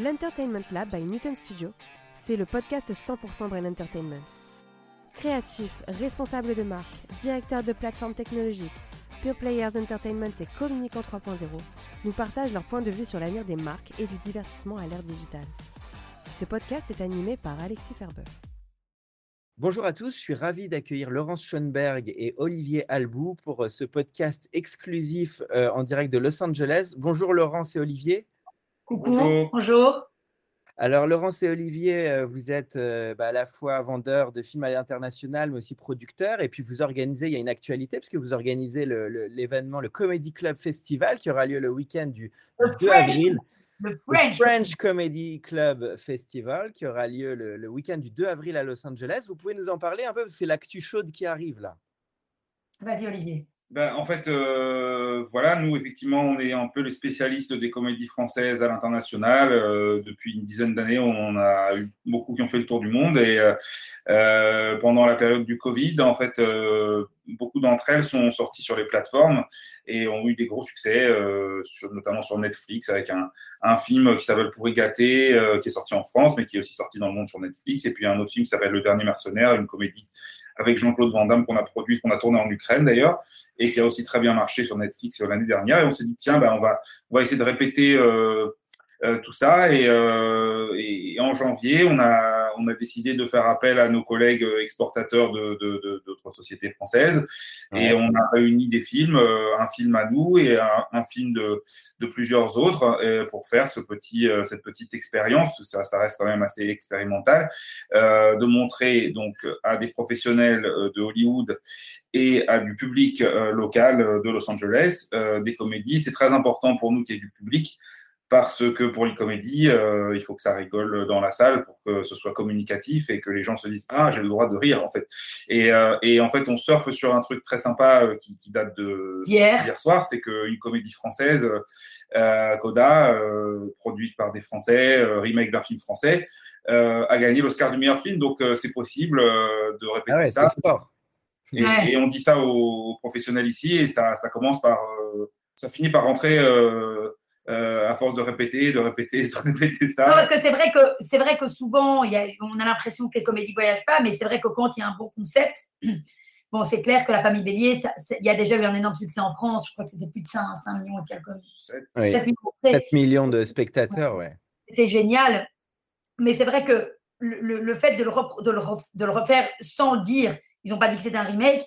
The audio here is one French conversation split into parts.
L'Entertainment Lab by Newton Studio, c'est le podcast 100% Brain Entertainment. Créatifs, responsables de marque, directeurs de plateformes technologiques, Pure Players Entertainment et Communicant 3.0 nous partagent leur point de vue sur l'avenir des marques et du divertissement à l'ère digitale. Ce podcast est animé par Alexis Ferber. Bonjour à tous, je suis ravi d'accueillir Laurence Schoenberg et Olivier Albou pour euh, ce podcast exclusif euh, en direct de Los Angeles. Bonjour Laurence et Olivier. Coucou, bonjour. Alors Laurence et Olivier, euh, vous êtes euh, bah, à la fois vendeurs de films à l'international, mais aussi producteurs, et puis vous organisez, il y a une actualité, parce que vous organisez le- le- l'événement, le, Comedy Club Festival, qui aura lieu le week-end du Le 2 French- avril. Le French. French Comedy Club Festival, qui aura lieu le, le week-end du 2 avril à Los Angeles. Vous pouvez nous en parler un peu, parce que c'est l'actu chaude qui arrive là. Vas-y, Olivier. Ben, en fait, euh, voilà, nous, effectivement, on est un peu les spécialistes des comédies françaises à l'international. Euh, depuis une dizaine d'années, on a eu beaucoup qui ont fait le tour du monde. Et euh, euh, pendant la période du Covid, en fait, euh, beaucoup d'entre elles sont sorties sur les plateformes et ont eu des gros succès, euh, notamment sur Netflix, avec un, un film qui s'appelle Pourri gâté, euh, qui est sorti en France, mais qui est aussi sorti dans le monde sur Netflix. Et puis un autre film qui s'appelle Le Dernier Mercenaire, une comédie avec Jean-Claude Van Damme qu'on a produite, qu'on a tourné en Ukraine d'ailleurs, et qui a aussi très bien marché sur Netflix l'année dernière. Et on s'est dit, tiens, ben, on, va, essayer de répéter euh, euh, tout ça. Euh, et en janvier, on a, on a décidé de faire appel à nos collègues euh, exportateurs de, de, de, d'autres sociétés françaises. Et on a réuni des films, euh, un film à nous et un, un film de, plusieurs autres euh, pour faire ce petit, cette petite expérience. Ça, ça reste quand même assez expérimental. Euh, de montrer donc à des professionnels de Hollywood et à du public local de Los Angeles euh, des comédies. C'est très important pour nous qu'il y ait du public parce que pour une comédie, euh, il faut que ça rigole dans la salle pour que ce soit communicatif et que les gens se disent ah j'ai le droit de rire en fait. Et, euh, et en fait on surfe sur un truc très sympa euh, qui, qui date de D'hier. d'hier soir, c'est qu'une comédie française, euh, Coda, euh, produite par des Français, euh, remake d'un film français, euh, a gagné l'Oscar du meilleur film. Donc euh, c'est possible euh, de répéter Ah ouais, ça. Et, Ouais. et on dit ça aux, professionnels ici et ça, ça commence par, euh, ça finit par rentrer euh, à force de répéter, de répéter, de répéter Non, ça. parce que c'est vrai que c'est vrai que souvent, il y a, on a l'impression que les comédies voyagent pas, mais c'est vrai que quand il y a un bon concept, bon, c'est clair que la famille Bélier, il y a déjà eu un énorme succès en France. Je crois que c'était plus de 5, 5 millions et quelques. Oui, 7 millions d'entrées. 7 millions de spectateurs, ouais. C'était génial. Mais c'est vrai que le, fait de le, repro- de, le ref- de le refaire sans le dire, ils n'ont pas dit que c'était un remake,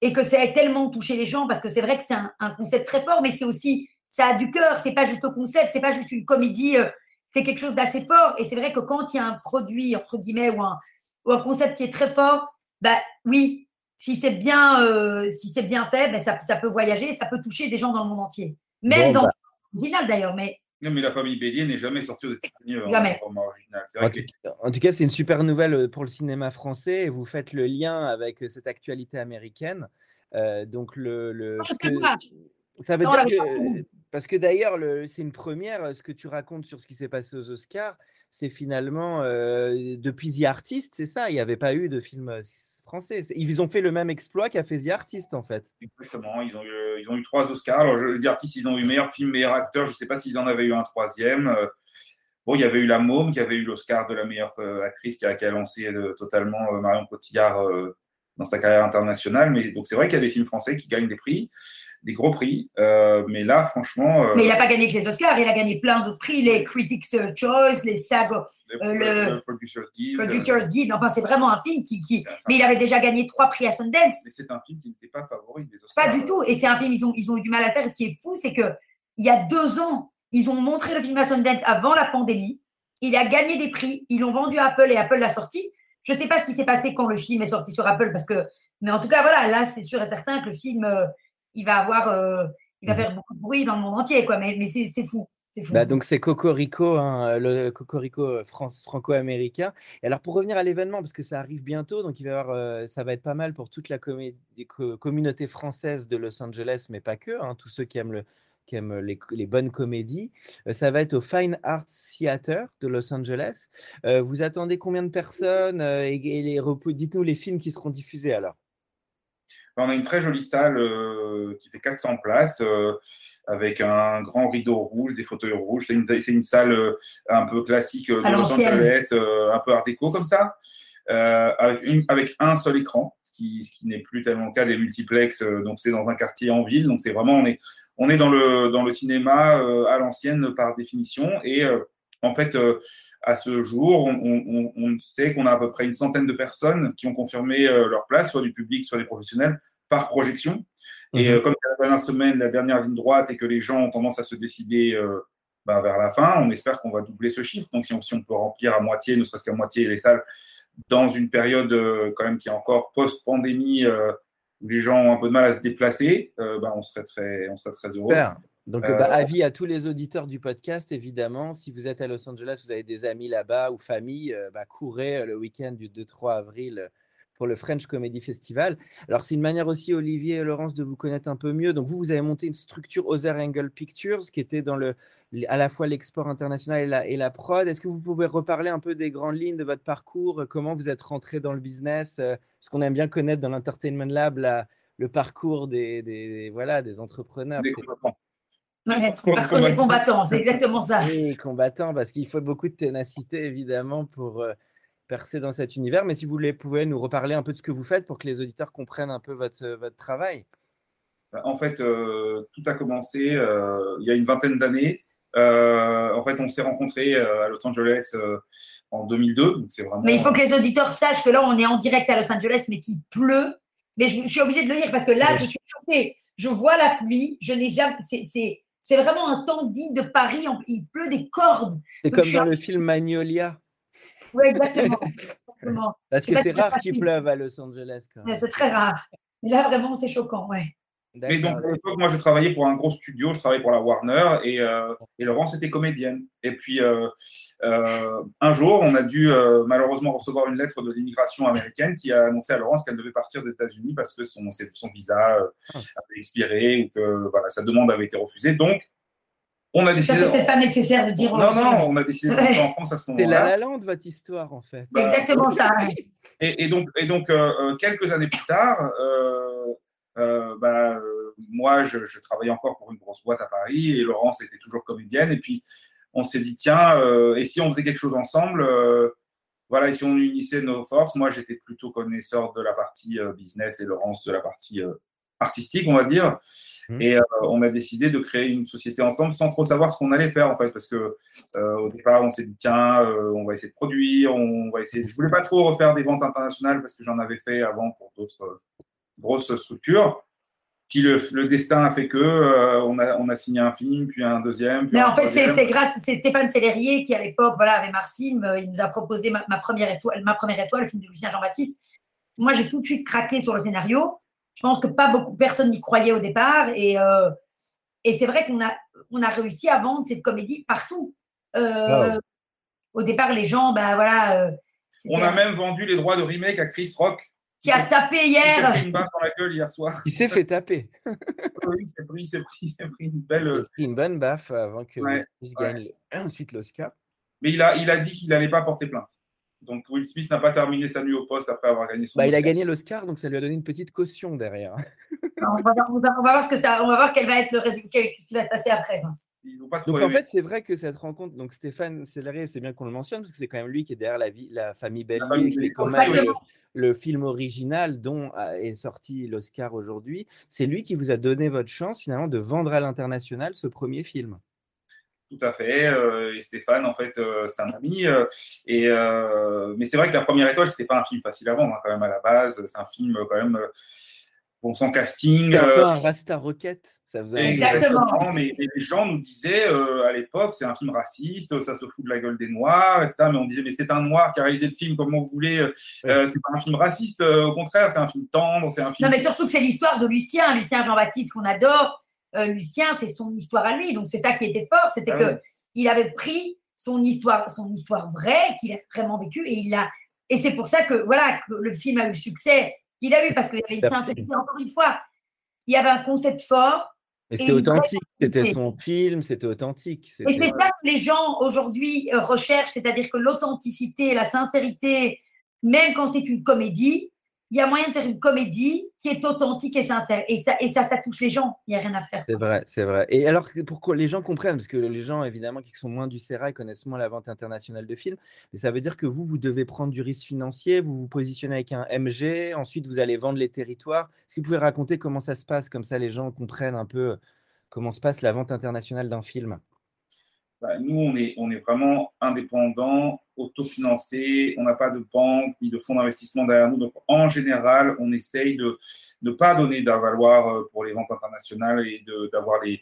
et que ça a tellement touché les gens, parce que c'est vrai que c'est un, un concept très fort, mais c'est aussi, ça a du cœur, c'est pas juste un concept, c'est pas juste une comédie, euh, c'est quelque chose d'assez fort. Et c'est vrai que quand il y a un produit, entre guillemets, ou un, ou un concept qui est très fort, bah oui, si c'est bien, euh, si c'est bien fait, bah, ça, ça peut voyager, ça peut toucher des gens dans le monde entier. Même Bon, dans bah. l'original d'ailleurs, mais Non, mais la famille Bélier n'est jamais sortie aux États-Unis euh, en format original. En que tout, en tout cas, c'est une super nouvelle pour le cinéma français vous faites le lien avec cette actualité américaine. Euh, donc, le, le- Non, parce c'est que- ça veut Non, dire que, parce que d'ailleurs, le- c'est une première, euh, ce que tu racontes sur ce qui s'est passé aux Oscars, c'est finalement euh, depuis The Artist, c'est ça, il n'y avait pas eu de film euh, français. Ils ont fait le même exploit qu'a fait The Artist, en fait. Exactement, ils ont, eu, trois Oscars. Alors, je dire, artistes, ils ont eu meilleur film, meilleur acteur. Je ne sais pas s'ils en avaient eu un troisième. Bon, il y avait eu La Môme, qui avait eu l'Oscar de la meilleure actrice, qui a, qui lancé totalement Marion Cotillard dans sa carrière internationale. Mais donc, c'est vrai qu'il y a des films français qui gagnent des prix, des gros prix. Euh, mais là, franchement, euh, Mais il n'a pas gagné que les Oscars, il a gagné plein d'autres prix, les Critics' Choice, les SAG, le, euh, le- le Producers Guild, Producers Guild. Enfin, c'est vraiment un film qui. Mais il avait déjà gagné trois prix à Sundance. mais c'est un film qui n'était pas favori des Oscars. Pas du tout. Et c'est un film, ils ont, ils ont eu du mal à le faire. Et ce qui est fou, c'est que il y a deux ans, ils ont montré le film à Sundance avant la pandémie. Il a gagné des prix. Ils l'ont vendu à Apple et Apple l'a sorti. Je ne sais pas ce qui s'est passé quand le film est sorti sur Apple, parce que. Mais en tout cas, voilà, là, c'est sûr et certain que le film, euh, il va avoir. euh, il va Mhm. faire beaucoup de bruit dans le monde entier, quoi. Mais, mais c'est fou. Bah, donc c'est Cocorico, hein, le Cocorico France, franco-américain. Et alors pour revenir à l'événement, parce que ça arrive bientôt, donc il va y avoir, euh, ça va être pas mal pour toute la communauté française de Los Angeles, mais pas que, hein, tous ceux qui aiment, le, qui aiment les, les bonnes comédies. Euh, ça va être au Fine Arts Theater de Los Angeles. Euh, vous attendez combien de personnes euh, et, et les repos- dites-nous les films qui seront diffusés alors. On a une très jolie salle euh, qui fait 400 places euh, avec un grand rideau rouge, des fauteuils rouges. C'est une, salle euh, un peu classique euh, de Los. Angeles, euh, un peu art déco comme ça, euh, avec, une- avec un seul écran, ce qui, qui n'est plus tellement le cas des multiplex. euh, donc c'est dans un quartier en ville. Donc c'est vraiment, on est, on est dans, le, dans le cinéma euh, à l'ancienne par définition. Et euh, en fait, euh, à ce jour, on, on- on sait qu'on a à peu près une centaine de personnes qui ont confirmé leur place, soit du public, soit des professionnels, par projection. Et euh, comme la dernière semaine, la dernière ligne droite, et que les gens ont tendance à se décider bah, vers la fin, on espère qu'on va doubler ce chiffre. Donc si on, si on peut remplir à moitié, ne serait-ce qu'à moitié les salles, dans une période euh, quand même qui est encore post-pandémie, euh, où les gens ont un peu de mal à se déplacer, euh, bah, on, serait très, on serait très heureux. Super. Donc, Euh, bah, avis à tous les auditeurs du podcast, évidemment. Si vous êtes à Los Angeles, vous avez des amis là-bas ou famille, euh, bah, courez euh, le week-end du 2-3 avril euh, pour le French Comedy Festival. Alors, c'est une manière aussi, Olivier et Laurence, de vous connaître un peu mieux. Donc, vous, vous avez monté une structure Other Angle Pictures qui était dans le, à la fois l'export international et la, et la prod. Est-ce que vous pouvez reparler un peu des grandes lignes de votre parcours, euh, comment vous êtes rentré dans le business euh, Parce qu'on aime bien connaître dans l'Entertainment Lab la- le parcours des, des- voilà, des entrepreneurs. Des combattants. Ouais, Pour- Par contre, des combattants, c'est exactement ça. Oui, combattant, parce qu'il faut beaucoup de ténacité, évidemment, pour euh, percer dans cet univers. Mais si vous voulez, pouvez nous reparler un peu de ce que vous faites pour que les auditeurs comprennent un peu votre, votre travail. En fait, euh, tout a commencé euh, il y a une vingtaine d'années. Euh, en fait, on s'est rencontrés euh, à Los Angeles euh, en 2002. Donc c'est vraiment. Mais il faut que les auditeurs sachent que là, on est en direct à Los Angeles, mais qu'il pleut. Mais je, je suis obligée de le dire parce que là, Oui. je suis choquée. Je vois la pluie. Je n'ai jamais. c'est- C'est c'est vraiment un temps digne de Paris. en- Il pleut des cordes. C'est Donc, comme dans le film Magnolia, Oui, exactement. exactement. parce que c'est rare qu'il pleuve à Los Angeles. Quand Mais même. C'est très rare. Mais là, vraiment, c'est choquant. Ouais. Mais donc, à l'époque, moi, je travaillais pour un gros studio, je travaillais pour la Warner, et, euh, et Laurence était comédienne. Et puis, euh, euh, un jour, on a dû euh, malheureusement recevoir une lettre de l'immigration américaine qui a annoncé à Laurence qu'elle devait partir des États-Unis parce que son, son visa euh, Ah. avait expiré ou que voilà, sa demande avait été refusée. Donc, on a Ça, décidé. c'est peut-être pas nécessaire de dire. Non, non, on a décidé de rentrer en France à ce C'est la moment-là. la land, votre histoire, en fait. C'est exactement ça. ouais. Et, et donc, et donc euh, quelques années plus tard, euh, euh, bah, euh, moi, je, je travaillais encore pour une grosse boîte à Paris et Laurence était toujours comédienne. Et puis, on s'est dit, tiens, euh, et si on faisait quelque chose ensemble euh, Voilà, et si on unissait nos forces? Moi, j'étais plutôt connaisseur de la partie euh, business et Laurence de la partie artistique, on va dire. Mhm. Et on a décidé de créer une société ensemble sans trop savoir ce qu'on allait faire, en fait, parce que au départ, on s'est dit, tiens, on va essayer de produire, on va essayer. Je voulais pas trop refaire des ventes internationales parce que j'en avais fait avant pour d'autres grosses structures. Puis le, le destin a fait que euh, on, a, on a signé un film, puis un deuxième. Puis Mais un en fait, c'est grâce, c'est Stéphane Sellerier qui, à l'époque, voilà, avait Marcim, euh, il nous a proposé ma, ma première étoile, ma première étoile, le film de Lucien Jean-Baptiste. Moi, j'ai tout de suite craqué sur le scénario. Je pense que pas beaucoup, personne n'y croyait au départ. Et, euh, et c'est vrai qu'on a, on a réussi à vendre cette comédie partout. Euh, Wow. Au départ, les gens, ben voilà. On a même vendu les droits de remake à Chris Rock. Qui a tapé qui s'est hier. pris une baffe dans la gueule hier soir. Il s'est fait taper. Oui, il s'est pris, il s'est pris, il s'est pris une Il belle. s'est pris une bonne baffe avant que Ouais, Will Smith gagne le- ensuite l'Oscar. Mais il a, il a dit qu'il n'allait pas porter plainte. Donc Will Smith n'a pas terminé sa nuit au poste après avoir gagné son Bah, il a Oscar. gagné l'Oscar, donc ça lui a donné une petite caution derrière. on, va, on va- on va voir ce que ça, on va voir quel va être le résultat, ce qui va se passer après. Ils ont pas trop Donc en fait, c'est vrai que cette rencontre, donc Stéphane Sellerier, c'est bien qu'on le mentionne parce que c'est quand même lui qui est derrière la, vie, la famille Bellier, famille qui est quand même le, Exactement. le film original dont a- est sorti l'Oscar aujourd'hui. C'est lui qui vous a donné votre chance finalement de vendre à l'international ce premier film. Tout à fait. euh, et Stéphane, en fait, euh, c'est un ami. euh, et, euh, mais c'est vrai que la première étoile, c'était pas un film facile à vendre hein, quand même à la base. C'est un film euh, quand même bon sans casting. C'est un peu euh, un Rasta Rocket. Ça vous a Exactement. Mais, mais les gens nous disaient euh, à l'époque, c'est un film raciste, ça se fout de la gueule des Noirs, etc. Mais on disait, mais c'est un Noir qui a réalisé le film, comment vous voulez euh, C'est pas un film raciste, euh, au contraire, c'est un film tendre, c'est un film. Non, mais surtout que c'est l'histoire de Lucien, Lucien Jean-Baptiste qu'on adore. Lucien, c'est son histoire à lui. Donc c'est ça qui était fort, c'était ah que il avait pris son histoire, son histoire vraie qu'il a vraiment vécue et il a. Et c'est pour ça que voilà que le film a eu le succès qu'il a eu parce qu'il y avait une sincérité. Encore une fois, il y avait un concept fort. Et c'était authentique, c'était son film, c'était authentique. Et c'est ça que les gens aujourd'hui euh, recherchent, c'est-à-dire que l'authenticité, la sincérité, même quand c'est une comédie, il y a moyen de faire une comédie qui est authentique et sincère. Et ça, et ça, touche les gens. Il n'y a rien à faire. C'est vrai, c'est vrai. Et alors, pour que les gens comprennent, parce que les gens, évidemment, qui sont moins du Sérail connaissent moins la vente internationale de films, mais ça veut dire que vous, vous devez prendre du risque financier, vous vous positionnez avec un MG, ensuite vous allez vendre les territoires. Est-ce que vous pouvez raconter comment ça se passe Comme ça, les gens comprennent un peu comment se passe la vente internationale d'un film? Bah, nous, on est, on est vraiment indépendant, autofinancé, on n'a pas de banque ni de fonds d'investissement derrière nous. Donc, en général, on essaye de ne pas donner d'avaloir euh, pour les ventes internationales et d'avoir les,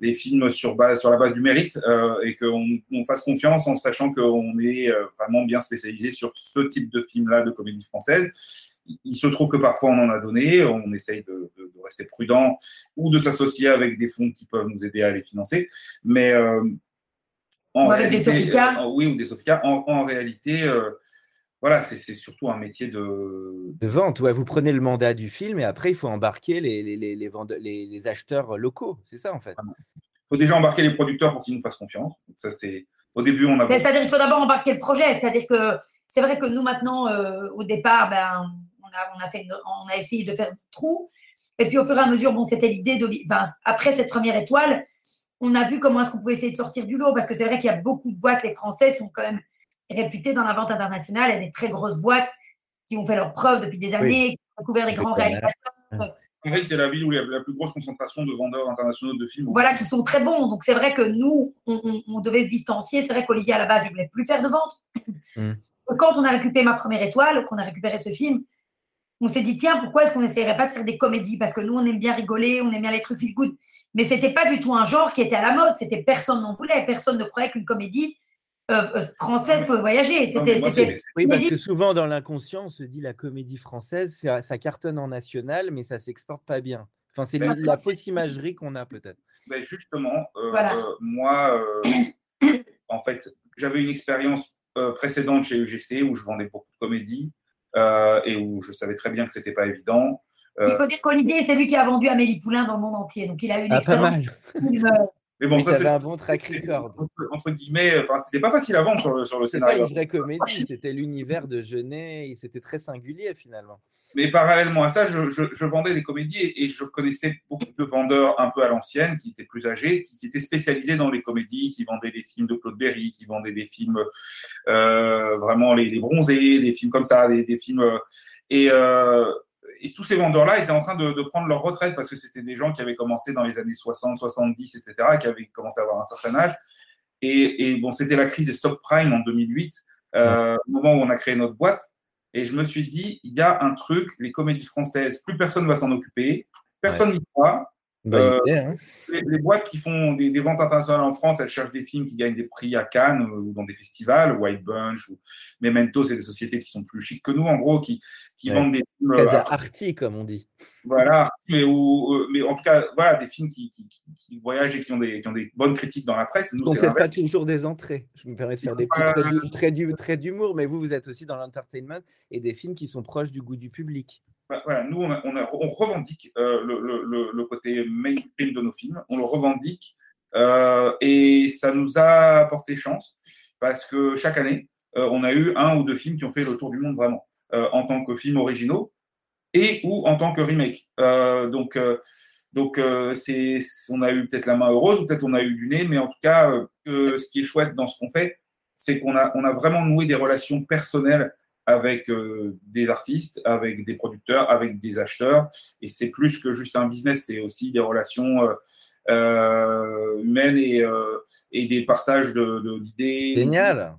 les, films sur, base, sur la base du mérite euh, et qu'on on fasse confiance en sachant qu'on est euh, vraiment bien spécialisé sur ce type de film-là de comédie française. Il se trouve que parfois on en a donné, on essaye de, rester prudent ou de s'associer avec des fonds qui peuvent nous aider à les financer. Mais en ou avec des Sofica. Euh, oui, ou des Sofica. En, réalité, euh, voilà, c'est surtout un métier de... De vente, ouais. Vous prenez le mandat du film et après, il faut embarquer les, les, les, les, les acheteurs locaux. C'est ça, en fait. Il faut déjà embarquer les producteurs pour qu'ils nous fassent confiance. Ça, c'est... Au début, on a... C'est-à-dire qu'il faut d'abord embarquer le projet. C'est-à-dire que c'est vrai que nous, maintenant, euh, au départ, ben, on, a, on, a fait, on a essayé de faire du trou. Et puis, au fur et à mesure, bon, c'était l'idée de... après cette première étoile, on a vu comment est-ce qu'on pouvait essayer de sortir du lot, parce que c'est vrai qu'il y a beaucoup de boîtes, les Français sont quand même réputés dans la vente internationale, il y a des très grosses boîtes qui ont fait leurs preuves depuis des années, qui ont couvert des grands réalisateurs. Paris, c'est la ville où il y a la plus grosse concentration de vendeurs internationaux de films. Voilà, qui sont très bons. Donc, c'est vrai que nous, on, devait se distancier. C'est vrai qu'Olivier, à la base, il ne voulait plus faire de vente. Mm. Quand on a récupéré ma première étoile, qu'on a récupéré ce film, on s'est dit, tiens, pourquoi est-ce qu'on n'essayerait pas de faire des comédies? Parce que nous, on aime bien rigoler, on aime bien les trucs feel good. Mais c'était pas du tout un genre qui était à la mode. C'était personne n'en voulait. Personne ne croyait qu'une comédie euh, euh, française pouvait voyager. C'était, oui, parce que souvent dans l'inconscient, on se dit la comédie française, ça, cartonne en national, mais ça s'exporte pas bien. Enfin, c'est ben, la fausse imagerie qu'on a peut-être. Ben justement, euh, moi, en fait, j'avais une expérience précédente chez UGC où je vendais beaucoup de comédies et où je savais très bien que c'était pas évident. Il faut dire qu'Olivier, c'est lui qui a vendu Amélie Poulain dans le monde entier. Donc, il a eu une ah, expérience. Mais bon, ça, c'est un bon track record. Entre, guillemets, enfin, c'était pas facile à vendre sur, sur le scénario. C'était une vraie comédie, c'était l'univers de Genet, c'était très singulier finalement. Mais parallèlement à ça, je, je, vendais des comédies et, je connaissais beaucoup de vendeurs un peu à l'ancienne, qui étaient plus âgés, qui, étaient spécialisés dans les comédies, qui vendaient des films de Claude Berry, qui vendaient des films euh, vraiment les, les, bronzés, des films comme ça, des, des films. Euh, et, euh, et tous ces vendeurs-là étaient en train de, prendre leur retraite parce que c'était des gens qui avaient commencé dans les années 60, 70, etc., qui avaient commencé à avoir un certain âge. Et, bon, c'était la crise des subprimes en 2008, euh, au moment où on a créé notre boîte. Et je me suis dit, il y a un truc, les comédies françaises, plus personne ne va s'en occuper, personne n'y croit. Euh, hein. les, boîtes qui font des, ventes internationales en France, elles cherchent des films qui gagnent des prix à Cannes ou dans des festivals, White Bunch ou Memento, c'est des sociétés qui sont plus chics que nous, en gros, qui, qui vendent des films. Euh, arty, comme on dit. Voilà, mais, mais en tout cas, voilà, des films qui, qui, voyagent et qui ont, des, qui ont des bonnes critiques dans la presse. Nous, peut-être pas toujours des entrées. Je me permets de faire des petits traits, traits d'humour, mais vous, vous êtes aussi dans l'entertainment et des films qui sont proches du goût du public. Nous, on, revendique euh, le, le, côté mainstream de nos films, on le revendique, euh, et ça nous a apporté chance, parce que chaque année, euh, on a eu un ou deux films qui ont fait le tour du monde vraiment, en tant que films originaux, et ou en tant que remake. donc, donc c'est, on a eu peut-être la main heureuse, ou peut-être on a eu du nez, mais en tout cas, ce qui est chouette dans ce qu'on fait, c'est qu'on a, on a vraiment noué des relations personnelles avec euh, des artistes, avec des producteurs, avec des acheteurs. Et c'est plus que juste un business, c'est aussi des relations euh, euh, humaines et, et, des partages d'idées. De, Génial.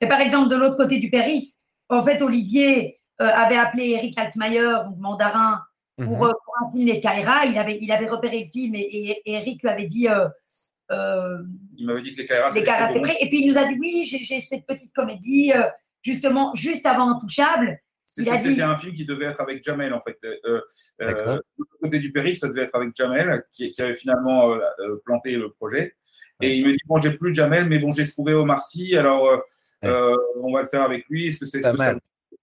Et par exemple, de l'autre côté du périph', en fait, Olivier avait appelé Eric Altmaier, mandarin, pour, mm un film Les Kaira. Il avait, il avait repéré le film et, Eric lui avait dit. il m'avait dit que les Kaira, c'était prêt. Et puis il nous a dit oui, j'ai cette petite comédie justement juste avant Intouchable. C'était un film qui devait être avec Jamel, en fait. Euh, euh, côté du périph', ça devait être avec Jamel, qui, avait finalement planté le projet. Et il me dit Bon, j'ai plus Jamel, mais bon, j'ai trouvé Omar Sy, alors on va le faire avec lui. Est-ce que c'est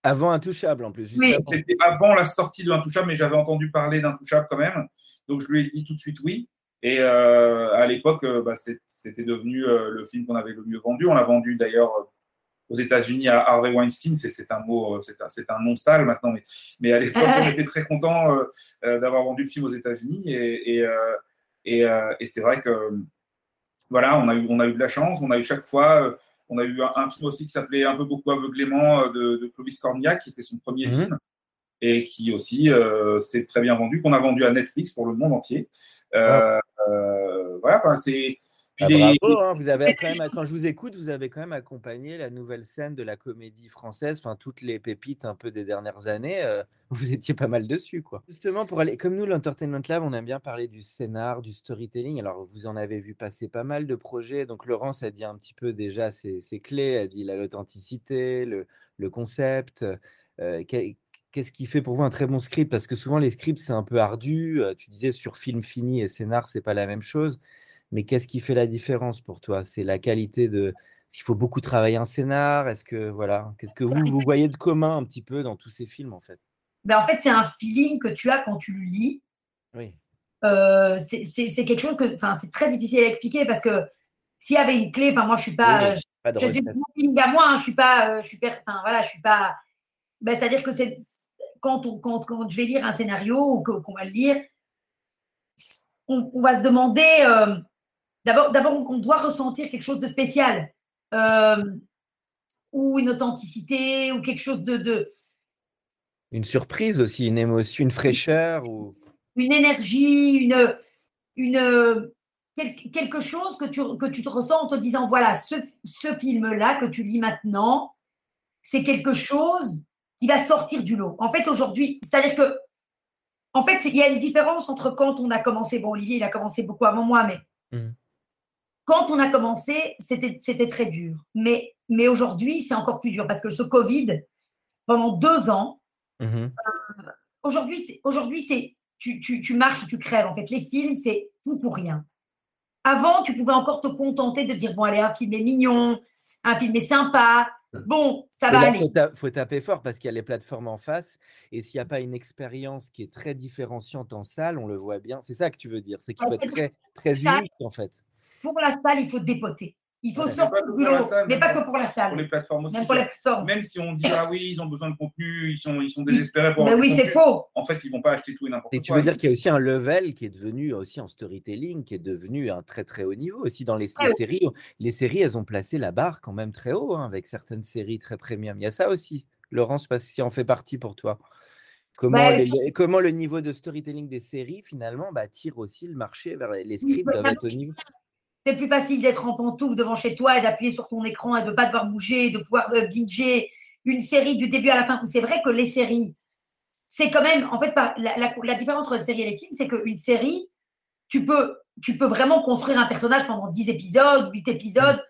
Avant Intouchable, en plus. C'était avant la sortie de Intouchable, mais j'avais entendu parler d'Intouchable quand même. Donc, je lui ai dit tout de suite oui. Et à l'époque, bah, c'était devenu le film qu'on avait le mieux vendu. On l'a vendu d'ailleurs aux États-Unis à Harvey Weinstein, c'est un mot, euh, c'est un, un, nom sale maintenant, mais, mais à l'époque, on était très content euh, euh, d'avoir vendu le film aux États-Unis et, et, et, et c'est vrai que voilà, on a, eu, on a eu de la chance, on a eu chaque fois, on a eu un, film aussi qui s'appelait Un peu beaucoup aveuglément de, de, Clovis Cornillac, qui était son premier mhm. film et qui aussi s'est très bien vendu, qu'on a vendu à Netflix pour le monde entier. voilà, enfin c'est ah, bravo, hein, vous avez quand même, quand je vous écoute, vous avez quand même accompagné la nouvelle scène de la comédie française, enfin toutes les pépites un peu des dernières années. Euh, vous étiez pas mal dessus, quoi. Justement, pour aller, comme nous, l'Entertainment Lab, on aime bien parler du scénar, du storytelling. Alors, vous en avez vu passer pas mal de projets. Donc, Laurence a dit un petit peu déjà ses, clés. Elle dit l'authenticité, le, le, concept. Euh, qu'est-ce qui fait pour vous un très bon script? Parce que souvent, les scripts, c'est un peu ardu. Euh, tu disais sur film fini et scénar, c'est pas la même chose. Mais qu'est-ce qui fait la différence pour toi? C'est la qualité de. Est-ce qu'il faut beaucoup travailler un scénar? Est-ce que voilà, qu'est-ce que vous, vous voyez de commun un petit peu dans tous ces films en fait? Ben, En fait, c'est un feeling que tu as quand tu le lis. Oui. Euh, c'est quelque chose que, enfin, c'est très difficile à expliquer parce que s'il y avait une clé, enfin, moi, je suis pas, je, je suis mon feeling à moi, hein, je suis pas, euh, je suis, enfin, voilà, je suis pas. Ben, C'est-à-dire que c'est quand, on, quand, quand, je vais lire un scénario ou qu'on va le lire, on, va se demander. Euh, D'abord, d'abord, on doit ressentir quelque chose de spécial, euh, ou une authenticité, ou quelque chose de, Une surprise aussi, une émotion, une fraîcheur ou une énergie, une, une quelque chose que tu, que tu te ressens en te disant voilà, ce, ce film-là que tu lis maintenant, c'est quelque chose qui va sortir du lot. En fait, aujourd'hui, c'est-à-dire que, en fait, il y a une différence entre quand on a commencé. Bon, Olivier, il a commencé beaucoup avant moi, mais mmh. Quand on a commencé, c'était très dur. Mais, mais aujourd'hui, c'est encore plus dur parce que ce Covid, pendant deux ans, mmh euh, aujourd'hui, aujourd'hui, c'est tu, tu, tu, marches, tu crèves. En fait, les films, c'est tout pour rien. Avant, tu pouvais encore te contenter de dire bon, allez, un film est mignon, un film est sympa. Bon, ça va aller. Il faut, taper fort parce qu'il y a les plateformes en face. Et s'il n'y a pas une expérience qui est très différenciante en salle, on le voit bien. C'est ça que tu veux dire. C'est qu'il faut être très, très unique, en fait pour la salle, il faut dépoter. Il faut sortir du boulot, mais pas que pour la salle. Pour les plateformes aussi. Même pour les plateformes. Même si on dit, ah oui, ils ont besoin de contenu, ils sont, ils sont désespérés pour Mais oui, c'est faux. En fait, ils vont pas acheter tout et n'importe quoi. Et tu veux dire qu'il y a aussi un level qui est devenu, aussi en storytelling, qui est devenu un très très haut niveau aussi dans les, séries. Les séries, elles ont placé la barre quand même très haut, hein, avec certaines séries très premium. Il y a ça aussi. Laurence, parce que si en fait partie pour toi. Comment, bah, comment le niveau de storytelling des séries, finalement, bah, tire aussi le marché vers les scripts doivent être au niveau c'est plus facile d'être en pantoufle devant chez toi et d'appuyer sur ton écran et de ne pas devoir bouger, de pouvoir euh, binger une série du début à la fin. C'est vrai que les séries, c'est quand même, en fait, la, différence entre les séries et les films, c'est qu'une série, tu peux, tu peux vraiment construire un personnage pendant 10 épisodes, 8 épisodes,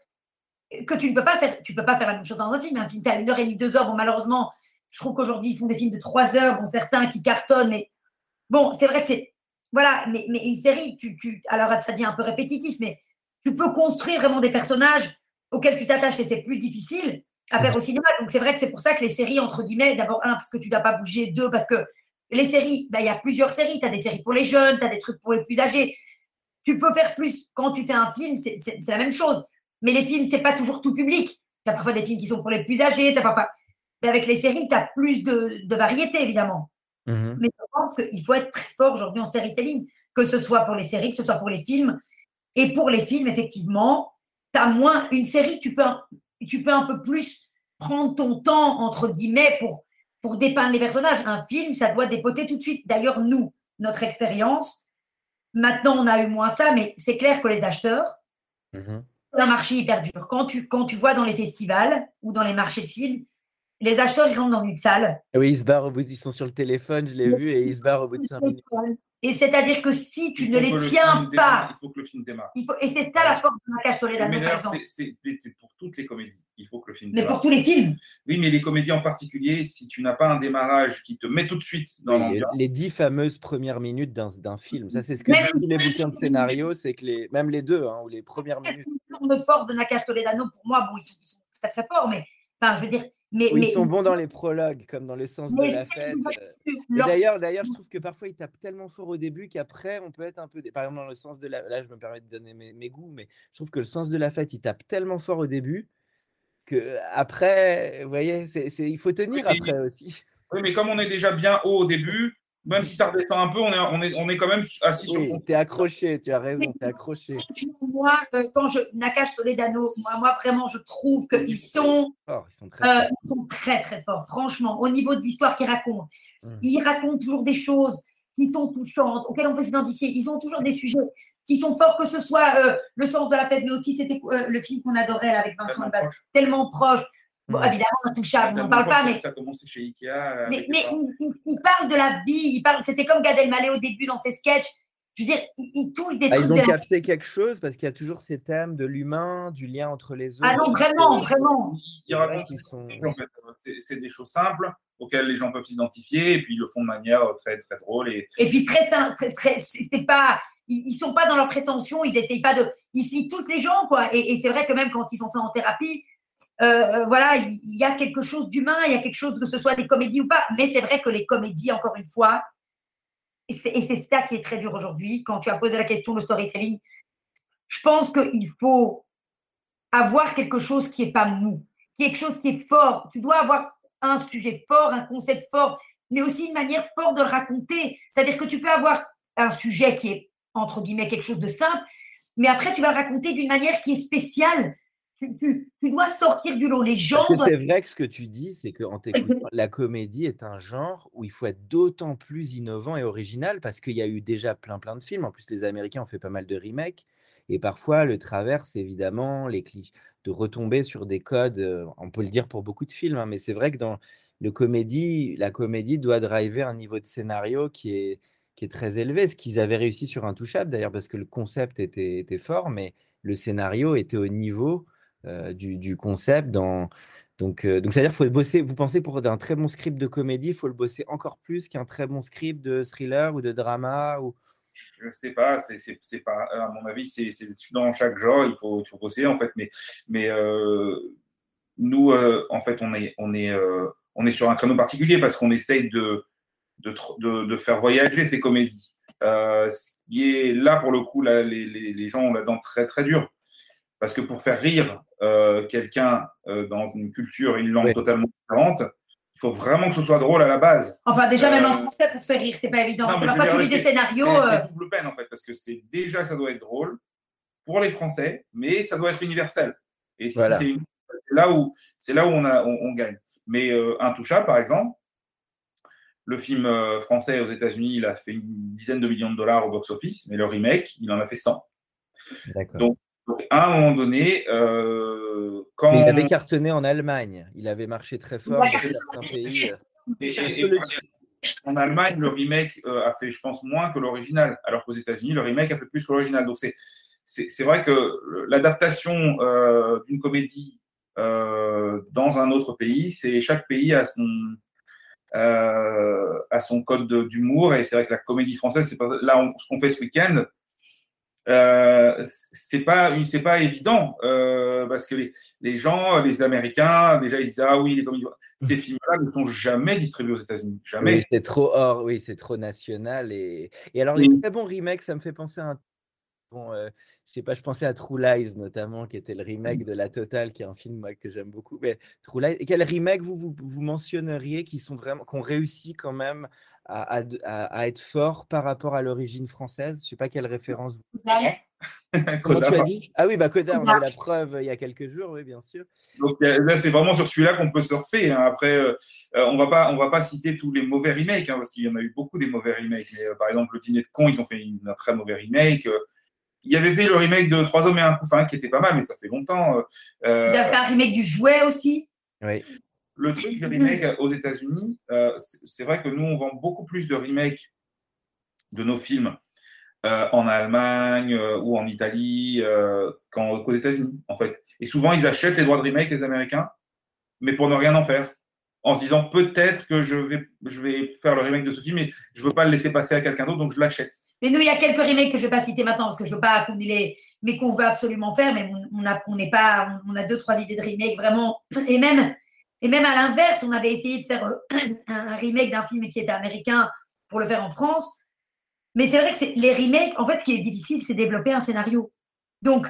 que tu ne peux pas faire. Tu peux pas faire la même chose dans un film. Un film, tu as une heure et demie, deux heures. Bon, malheureusement, je trouve qu'aujourd'hui, ils font des films de trois heures. Bon, certains qui cartonnent, mais bon, c'est vrai que c'est. Voilà, mais, mais une série, tu, tu, alors ça devient un peu répétitif, mais tu peux construire vraiment des personnages auxquels tu t'attaches et c'est plus difficile à faire au cinéma. Donc c'est vrai que c'est pour ça que les séries, entre guillemets, d'abord, un, parce que tu ne dois pas bouger, deux, parce que les séries, bah, il y a plusieurs séries. Tu as des séries pour les jeunes, tu as des trucs pour les plus âgés. Tu peux faire plus. Quand tu fais un film, c'est la même chose. Mais les films, c'est pas toujours tout public. Tu as parfois des films qui sont pour les plus âgés. As parfois... Mais avec les séries, tu as plus de, de variété, évidemment. Mm-hmm. Mais je pense qu'il faut être très fort aujourd'hui en storytelling, que ce soit pour les séries, que ce soit pour les films. Et pour les films, effectivement, tu as moins. Une série, tu peux, tu peux un peu plus prendre ton temps, entre guillemets, pour, pour dépeindre les personnages. Un film, ça doit dépoter tout de suite. D'ailleurs, nous, notre expérience, maintenant, on a eu moins ça, mais c'est clair que les acheteurs, c'est un marché hyper dur. Quand tu, quand tu vois dans les festivals ou dans les marchés de films, les acheteurs, ils rentrent dans une salle. Oui, ils se barrent au bout, ils sont sur le téléphone, je l'ai vu, et ils se barrent au bout de 5 minutes. Et c'est-à-dire que si tu ne les tiens démarre, pas, Il faut que le film démarre. il faut- et c'est ça la force de Nakash Toledano, Mais c'est c'est- c'est pour toutes les comédies. Il faut que le film Mais démarre. pour tous les films. Oui, mais les comédies en particulier, si tu n'as pas un démarrage qui te met tout de suite dans Oui, les, l'ambiance, les dix fameuses premières minutes d'un film. Ça, c'est ce que Même les bouquins de scénario, c'est que les, même les deux, hein, ou les premières minutes. L'énorme force de Nakash Toledano, pour moi, bon, ils sont, ils sont très très forts, mais enfin, je veux dire, mais, Oui, mais ils sont bons dans les prologues, comme dans le sens de la fête. euh. D'ailleurs, d'ailleurs, je trouve que parfois ils tapent tellement fort au début qu'après on peut être un peu. Par exemple, dans le sens de la. Là, je me permets de donner mes, mes goûts, mais je trouve que le sens de la fête, il tape tellement fort au début que après, vous voyez, c'est, c'est- il faut tenir Oui, après aussi. oui, mais comme on est déjà bien haut au début, même si ça redescend un peu, on est, on est, on est quand même assis sur Oui, son. t'es accroché, tu as raison, t'es accroché. moi, euh, quand je Nakash Toledano, moi, moi vraiment, je trouve qu'ils sont, Fort, ils sont très. euh, forts. ils sont très très forts. Franchement, au niveau de l'histoire qu'ils racontent, Mm. ils racontent toujours des choses qui sont touchantes, auxquelles on peut s'identifier. Ils ont toujours des sujets qui sont forts, que ce soit euh, le sens de la fête, mais aussi c'était euh, le film qu'on adorait là, avec Vincent Tellement proche. tellement proche. Bon, Mm. évidemment, intouchable, on n'en Tellement parle pas, mais Ça a commencé chez Ikea. euh, mais, mais il, parle de la vie, il parle, c'était comme Gad Elmaleh au début dans ses sketchs. Je veux dire, il, il touche des Ah, trucs ils ont de la capté quelque chose parce qu'il y a toujours ces thèmes de l'humain, du lien entre les autres. Ah non, vraiment, Euh, vraiment. Il raconte qu'ils sont- fait, c'est- des choses simples auxquelles les gens peuvent s'identifier et puis ils le font de manière très très drôle et Et puis très, très, très- très- c'est pas, ils, sont pas dans leur prétention, ils essayent pas de, ils citent tous les gens quoi. Et, et c'est vrai que même quand ils sont faits en thérapie, euh, euh, voilà, il, y a quelque chose d'humain, il y a quelque chose que ce soit des comédies ou pas. Mais c'est vrai que les comédies, encore une fois, et c'est ça qui est très dur aujourd'hui. Quand tu as posé la question de storytelling, je pense qu'il faut avoir quelque chose qui est pas mou, quelque chose qui est fort. Tu dois avoir un sujet fort, un concept fort, mais aussi une manière forte de le raconter. C'est-à-dire que tu peux avoir un sujet qui est, entre guillemets, quelque chose de simple, mais après, tu vas le raconter d'une manière qui est spéciale. Tu, tu- tu dois sortir du lot. Les gens. C'est vrai que ce que tu dis, c'est qu'en t'écoutant, la comédie est un genre où il faut être d'autant plus innovant et original parce qu'il y a eu déjà plein plein de films. En plus, les Américains ont fait pas mal de remakes. Et parfois, le travers, c'est évidemment les clichés, de retomber sur des codes. euh, On peut le dire pour beaucoup de films, hein, mais c'est vrai que dans le comédie, la comédie doit driver un niveau de scénario qui est, qui est très élevé. Ce qu'ils avaient réussi sur Intouchable, d'ailleurs, parce que le concept était, était fort, mais le scénario était au niveau du, du concept. Dans... Donc, euh, donc, c'est-à-dire faut bosser. Vous pensez pour un très bon script de comédie, il faut le bosser encore plus qu'un très bon script de thriller ou de drama ou... je sais pas, c'est, pas, à mon avis, c'est, dans chaque genre, il faut, il bosser en fait, mais, mais euh, nous, euh, en fait, on est, on est, euh, on est sur un créneau particulier parce qu'on essaye de, de, de, faire voyager ces comédies. Euh, qui est là pour le coup, là, les, les, les gens ont la dent très très dure parce que pour faire rire euh, quelqu'un euh, dans une culture une langue Oui. totalement différente, il faut vraiment que ce soit drôle à la base. Enfin, déjà, même en Euh, français, pour faire rire, c'est pas évident. Non, mais pas tous c'est- scénarios. C'est euh, double peine en fait, parce que c'est déjà que ça doit être drôle pour les Français, mais ça doit être universel. Et Voilà. c'est là où c'est là où on, a, on, on gagne. Mais euh, Intouchable, par exemple, le film français aux États-Unis, il a fait une dizaine de millions de dollars au box-office, mais le remake, il en a fait 100. D'accord. Donc, Donc, à un moment donné, euh, quand Mais il avait cartonné en Allemagne. Il avait marché très fort dans certains pays. Et- et- et- en Allemagne, le remake euh, a fait, je pense, moins que l'original, alors qu'aux États-Unis, le remake a fait plus que l'original. Donc, c'est, c'est, c'est vrai que l'adaptation euh, d'une comédie euh, dans un autre pays, c'est chaque pays a son, euh, a son code de- d'humour. Et c'est vrai que la comédie française, c'est pas, là, on- ce qu'on fait ce week-end, euh, c'est pas c'est pas évident euh, parce que les, les gens, les Américains, déjà ils disent ah oui les comédies. Ces films-là ne sont jamais distribués aux États-Unis, jamais. Oui, c'est trop hors, oui, c'est trop national. Et, et alors, les très bons remakes, ça me fait penser à un. Bon, euh, je sais pas, je pensais à True Lies notamment, qui était le remake de La Totale, qui est un film moi, que j'aime beaucoup. Mais True Lies, et quel remake vous, vous, vous mentionneriez qui sont vraiment, qui ont réussi quand même à, à, à- à être forts par rapport à l'origine française? Je sais pas quelle référence. vous- Comment tu as Coda. dit? Ah oui, bah Coda, on a eu la preuve euh, il y a quelques jours, oui, bien sûr. Donc euh, là, c'est vraiment sur celui-là qu'on peut surfer. hein. Après, euh, on va pas, on va pas citer tous les mauvais remakes hein, parce qu'il y en a eu beaucoup des mauvais remakes. Mais euh, par exemple, le dîner de con, ils ont fait une- un très mauvais remake. Euh, il y avait fait le remake de Trois hommes et un couffin qui était pas mal, mais ça fait longtemps. Euh, Vous avez fait un remake du jouet aussi. Oui. Le truc des remakes aux États-Unis, euh, c'est vrai que nous, on vend beaucoup plus de remakes de nos films en Allemagne ou en Italie qu'aux États-Unis, en fait. Et souvent, ils achètent les droits de remake, les Américains, mais pour ne rien en faire en se disant peut-être que je vais, je vais faire le remake de ce film, mais je ne veux pas le laisser passer à quelqu'un d'autre, donc je l'achète. Mais nous, il y a quelques remakes que je ne vais pas citer maintenant parce que je ne veux pas qu'on les, mais qu'on veut absolument faire, mais on, a, pas, on a deux, trois idées de remake vraiment. Et même, et même à l'inverse, on avait essayé de faire euh, un remake d'un film qui était américain pour le faire en France. Mais c'est vrai que les remakes, en fait, ce qui est difficile, c'est développer un scénario. Donc,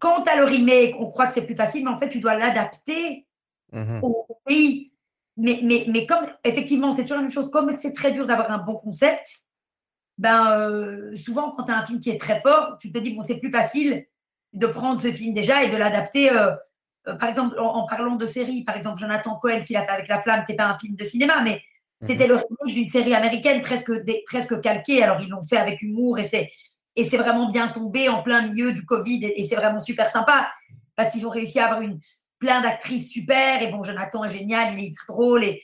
quand tu as le remake, on croit que c'est plus facile, mais en fait, tu dois l'adapter mmh au pays. Mais, mais, mais comme, effectivement, c'est toujours la même chose, comme c'est très dur d'avoir un bon concept, ben, euh, souvent, quand tu as un film qui est très fort, tu te dis, bon, c'est plus facile de prendre ce film déjà et de l'adapter. Euh, euh, par exemple, en, parlant de série, par exemple, Jonathan Cohen, ce qu'il a fait avec La Flamme, c'est pas un film de cinéma, mais mhm. c'était le remake d'une série américaine presque, presque calquée. Alors, ils l'ont fait avec humour et c'est, et c'est vraiment bien tombé en plein milieu du Covid et, c'est vraiment super sympa parce qu'ils ont réussi à avoir une, plein d'actrices super. Et bon, Jonathan est génial, il est drôle et,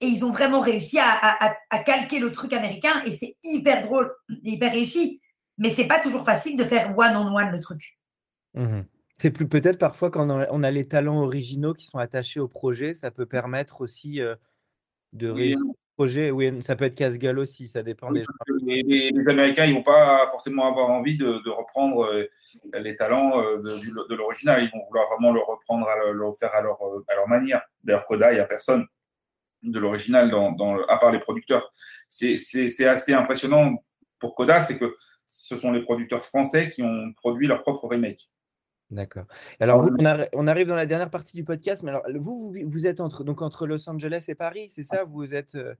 et ils ont vraiment réussi à, calquer le truc américain et c'est hyper drôle, hyper réussi. Mais c'est pas toujours facile de faire one-on-one le truc. Mmh c'est plus peut-être parfois quand on a, les talents originaux qui sont attachés au projet, ça peut permettre aussi euh, de réussir le projet. Oui, ça peut être casse-gueule aussi, ça dépend des gens. Les, Américains, ils vont pas forcément avoir envie de, reprendre euh, les talents euh, de, l'original. Ils vont vouloir vraiment le reprendre, à le, faire à leur, à leur manière. D'ailleurs, Koda, il n'y a personne de l'original, dans, à part les producteurs. C'est assez impressionnant pour Coda, c'est que ce sont les producteurs français qui ont produit leur propre remake. D'accord. Alors, on, arrive dans la dernière partie du podcast, mais alors, vous, vous, êtes entre, donc, entre Los Angeles et Paris, c'est ça? Vous êtes. Euh,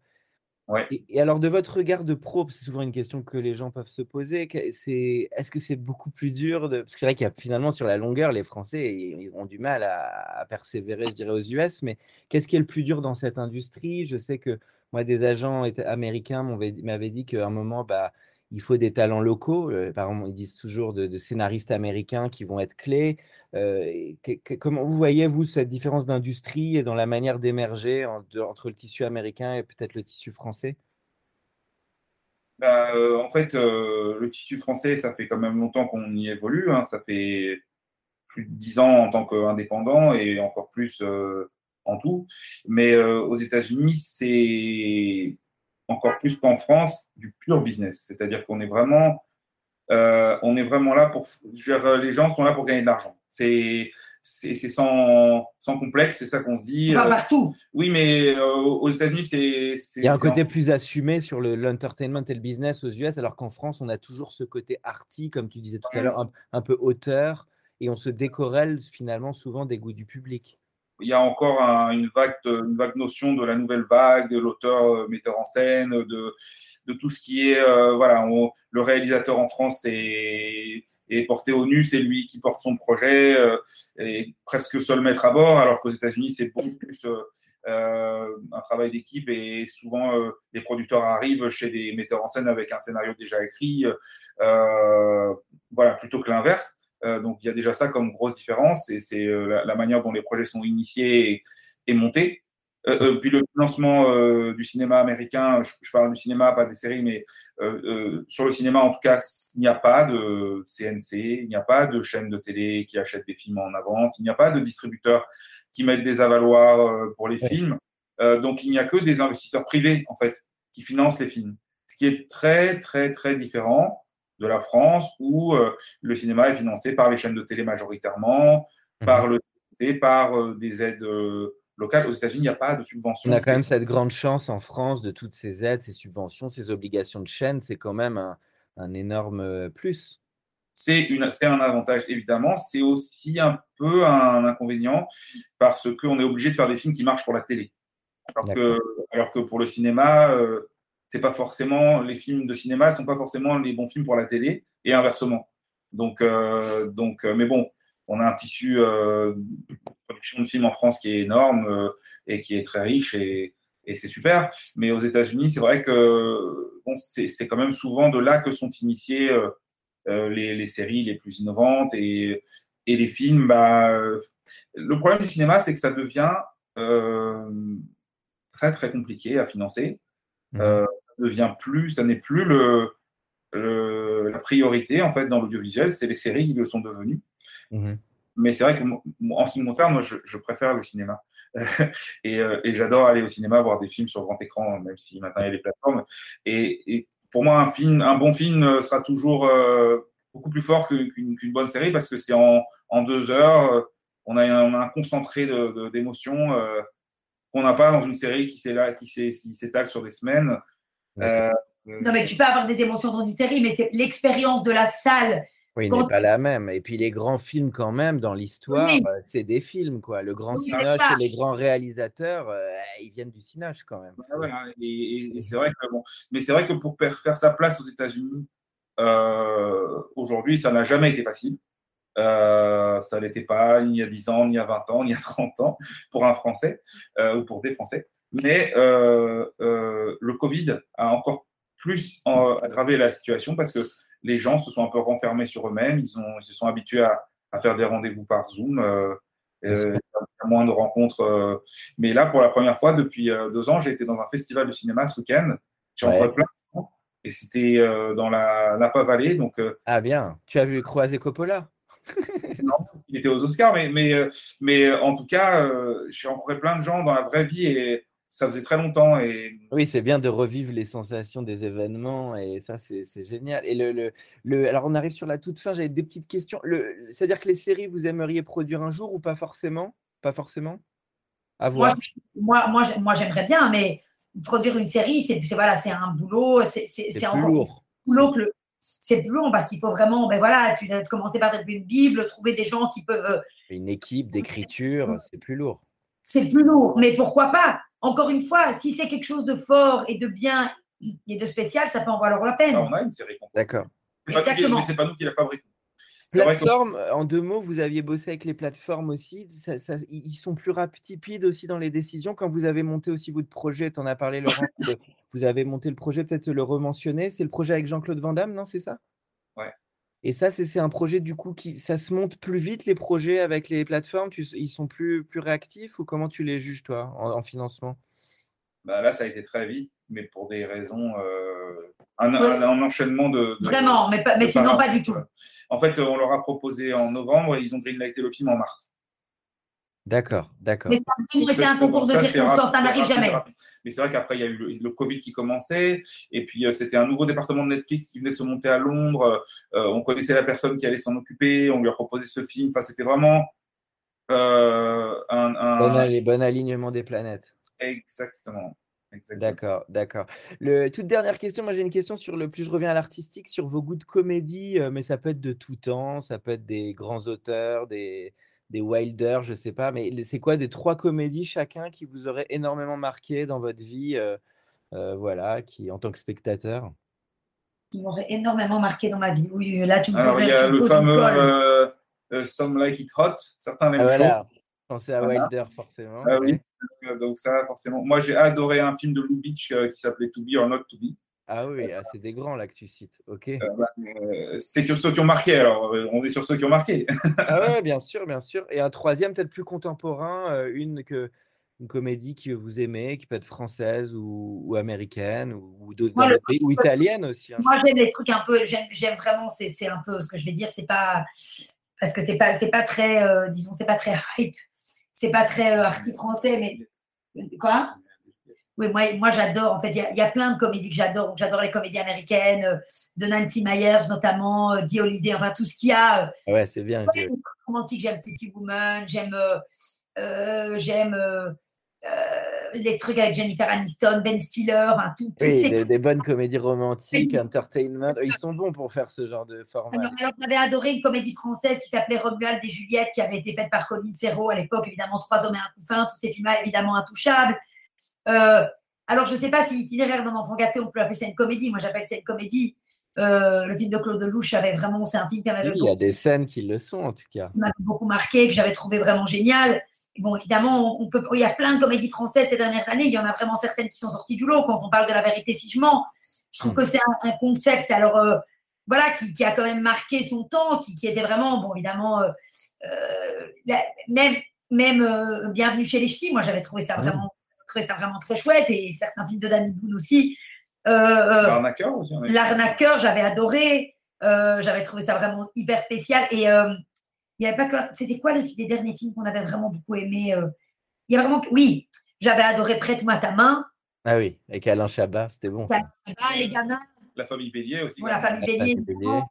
et, alors, de votre regard de pro, c'est souvent une question que les gens peuvent se poser, c'est est-ce que c'est beaucoup plus dur de... Parce que c'est vrai qu'il y a finalement sur la longueur, les Français ils ont du mal à, persévérer, je dirais, aux US, mais qu'est-ce qui est le plus dur dans cette industrie? Je sais que moi, des agents américains m'avaient dit qu'à un moment, bah, il faut des talents locaux. Euh, par exemple, ils disent toujours de, scénaristes américains qui vont être clés. Euh, comment vous voyez, vous, cette différence d'industrie et dans la manière d'émerger entre le tissu américain et peut-être le tissu français? Bah, euh, En fait, le tissu français, ça fait quand même longtemps qu'on y évolue. Hein. Ça fait plus de dix ans en tant qu'indépendant et encore plus en tout. Mais aux États-Unis, c'est encore plus qu'en France, du pur business. C'est-à-dire qu'on est vraiment, euh, on est vraiment là pour, les gens sont là pour gagner de l'argent. C'est c'est sans, sans, complexe, c'est ça qu'on se dit. Pas euh, partout. oui, mais euh, aux États-Unis, c'est. Il y a un côté plus assumé sur l'entertainment et le business aux US, alors qu'en France, on a toujours ce côté arty, comme tu disais tout à l'heure, un, un, peu auteur, et on se décorelle finalement souvent des goûts du public il y a encore une, vague, notion de la nouvelle vague, de l'auteur euh, metteur en scène, de, tout ce qui est. Euh, voilà, le réalisateur en France est, porté au nu, c'est lui qui porte son projet, euh, et presque seul maître à bord, alors qu'aux États-Unis, c'est beaucoup plus. un travail d'équipe et souvent les producteurs arrivent chez des metteurs en scène avec un scénario déjà écrit, voilà, plutôt que l'inverse. Euh, donc il y a déjà ça comme grosse différence et c'est euh, la, manière dont les projets sont initiés et, montés. Euh, puis le financement du cinéma américain, je, parle du cinéma, pas des séries, mais sur le cinéma en tout cas, il n'y a pas de CNC, il n'y a pas de chaîne de télé qui achète des films en avance, il n'y a pas de distributeurs qui mettent des avaloirs pour les films. donc il n'y a que des investisseurs privés en fait qui financent les films, ce qui est très très très différent de la France où euh, le cinéma est financé par les chaînes de télé majoritairement, mhm. par le par euh, des aides euh, locales. Aux États-Unis, il n'y a pas de subvention. On a quand même cette grande chance en France de toutes ces aides, ces subventions, ces obligations de chaîne. C'est quand même un, énorme plus. C'est un avantage, évidemment. C'est aussi un peu un inconvénient parce qu'on est obligé de faire des films qui marchent pour la télé. Alors, que, alors que, pour le cinéma, c'est pas forcément les films de cinéma sont pas forcément les bons films pour la télé et inversement. Donc, euh, donc, euh, mais bon, on a un tissu euh, de production de films en France qui est énorme et qui est très riche et, et c'est super. Mais aux États-Unis, c'est vrai que bon, c'est quand même souvent de là que sont initiées les, les, séries les plus innovantes et, et les films. Bah, le problème du cinéma, c'est que ça devient très très compliqué à financer. Mmh devient plus, ça n'est plus le, la priorité en fait dans l'audiovisuel, c'est les séries qui le sont devenues. Mhm. Mais c'est vrai que en ce qui me concerne, moi, je, préfère le cinéma. et, et j'adore aller au cinéma voir des films sur grand écran, même si maintenant il y a les plateformes. Et, et pour moi, un film, un bon film sera toujours beaucoup plus fort qu'une bonne série parce que c'est en, en, deux heures, on a un, un concentré d'émotions euh, qu'on n'a pas dans une série qui s'étale sur des semaines. Euh, non, mais tu peux avoir des émotions dans une série, mais c'est l'expérience de la salle. Oui, n'est pas la même. Et puis les grands films, quand même, dans l'histoire, euh, c'est des films, quoi. Le grand oui, et les grands réalisateurs, ils viennent du Cinoche, quand même. et, c'est vrai que bon, mais c'est vrai que pour faire sa place aux États-Unis, aujourd'hui, ça n'a jamais été facile. Euh, ça n'était pas ni il y a 10 ans, ni il y a 20 ans, ni il y a 30 ans pour un Français euh, ou pour des Français. Mais euh, le Covid a encore plus aggravé la situation parce que les gens se sont un peu renfermés sur eux-mêmes, ils, ils, se sont habitués à, à faire des rendez-vous par Zoom. y a moins de rencontres. mais là, pour la première fois depuis deux ans, j'ai été dans un festival de cinéma ce week-end. J'ai rencontré plein de gens et c'était dans la Napa Valley. Donc, ah bien, tu as vu croiser Coppola? Non, il était aux Oscars, mais, mais, euh, mais euh, en tout cas, euh, j'ai rencontré plein de gens dans la vraie vie et ça faisait très longtemps. Et... Oui, c'est bien de revivre les sensations des événements et ça, c'est génial. Et le, le, le, alors, on arrive sur la toute fin. J'avais des petites questions. C'est-à-dire que les séries, vous aimeriez produire un jour ou pas forcément? Pas forcément? À voir. Moi, moi, moi, j'aimerais bien, mais produire une série, c'est voilà, c'est un boulot. C'est encore lourd. boulot que c'est plus long parce qu'il faut vraiment, ben voilà, tu dois commencer par une Bible, trouver des gens qui peuvent. Euh, une équipe d'écriture, c'est plus lourd. C'est plus lourd, mais pourquoi pas? Encore une fois, si c'est quelque chose de fort et de bien et de spécial, ça peut en valoir la peine. On a une série D'accord. Exactement. Mais c'est pas nous qui la fabriquons. Plateforme, en deux mots, vous aviez bossé avec les plateformes aussi. ils sont plus rapides aussi dans les décisions. Quand vous avez monté aussi votre projet, tu en as parlé, Laurent, vous avez monté le projet, peut-être le rementionner. C'est le projet avec Jean-Claude Van Damme, non C'est ça? Et ça, c'est un projet du coup qui ça se monte plus vite les projets avec les plateformes? ils sont plus, plus réactifs ou comment tu les juges toi en, financement? Bah Là, ça a été très vite, mais pour des raisons euh, un, enchaînement de. Vraiment, mais, mais sinon pas du tout. En fait, on leur a proposé en novembre et ils ont greenlighté le film en mars. D'accord, d'accord. Mais c'est un concours de circonstances, ça n'arrive jamais. Mais c'est vrai qu'après, il y a eu le, Covid qui commençait, et puis euh, c'était un nouveau département de Netflix qui venait de se monter à Londres. Euh, on connaissait la personne qui allait s'en occuper, on lui a proposé ce film. Enfin, c'était vraiment euh, un, un... bon alignement des planètes. Exactement. D'accord, d'accord. Le, toute dernière question, moi j'ai une question sur le plus je reviens à l'artistique, sur vos goûts de comédie, euh, mais ça peut être de tout temps, ça peut être des grands auteurs, des, des Wilder, je sais pas, mais c'est quoi des trois comédies chacun qui vous auraient énormément marqué dans votre vie, euh, euh, voilà, qui en tant que spectateur? Qui m'aurait énormément marqué dans ma vie. Oui, là tu me Alors il y a le fameux Some Like It Hot, certains l'aiment ah, voilà. Pensez à Wilder forcément. Ah, oui. Euh, donc ça, forcément. Moi, j'ai adoré un film de Lou Beach euh, qui s'appelait To Be or Not To Be. Ah oui, ah, c'est des grands là que tu cites. Ok. Euh, bah, c'est sur ceux qui ont marqué. Alors, on est sur ceux qui ont marqué. ah ouais, bien sûr, bien sûr. Et un troisième, peut-être plus contemporain, une que une comédie que vous aimez, qui peut être française ou, américaine ou, d'autres ou italienne aussi. Hein. Moi, j'aime les trucs un peu. J'aime vraiment. C'est un peu ce que je vais dire. C'est pas parce que c'est pas c'est pas très disons c'est pas très hype c'est pas très euh, arti français, mais quoi? Oui, moi, moi j'adore. En fait, il y, a plein de comédies que j'adore. J'adore les comédies américaines, euh, de Nancy Myers notamment, euh, Holiday, enfin tout ce qu'il y a. Euh, ouais, c'est bien. Romantique, j'aime Pretty Woman, j'aime, j'aime les trucs avec Jennifer Aniston, Ben Stiller, tout, oui, des, bonnes comédies romantiques, entertainment. Ils sont bons pour faire ce genre de format. Alors, j'avais adoré une comédie française qui s'appelait Romuald et Juliette, qui avait été faite par Colin Serrault à l'époque, évidemment, Trois hommes et un couffin, tous ces films-là, évidemment, intouchables. Euh, alors, je ne sais pas si l'itinéraire d'un enfant gâté, on peut appeler ça une comédie. Moi, j'appelle ça une comédie. Euh, le film de Claude Lelouch avait vraiment, c'est un film qui m'avait. Oui, il y a des scènes qui le sont en tout cas. Qui m'avait beaucoup marqué, que j'avais trouvé vraiment génial. Bon, évidemment, on peut, il y a plein de comédies françaises ces dernières années. Il y en a vraiment certaines qui sont sorties du lot. Quand on parle de la vérité si je mens, je trouve hmm. que c'est un, concept, alors euh, voilà, qui, a quand même marqué son temps, qui, était vraiment, bon, évidemment, euh, même, même Bienvenue chez les Ch'tis, moi j'avais trouvé ça hmm. vraiment, trouvé ça vraiment très chouette, et certains films de Danny Boone aussi. L'arnaqueur aussi. L'arnaqueur, j'avais adoré. j'avais trouvé ça vraiment hyper spécial. Et il y avait pas que. C'était quoi les, les, derniers films qu'on avait vraiment beaucoup aimé Il y a vraiment. Oui, j'avais adoré Prête-moi ta main. Ah oui, avec Alain Chabat, c'était bon. Ça. les gamins. La famille Bélier aussi. la famille Bélier.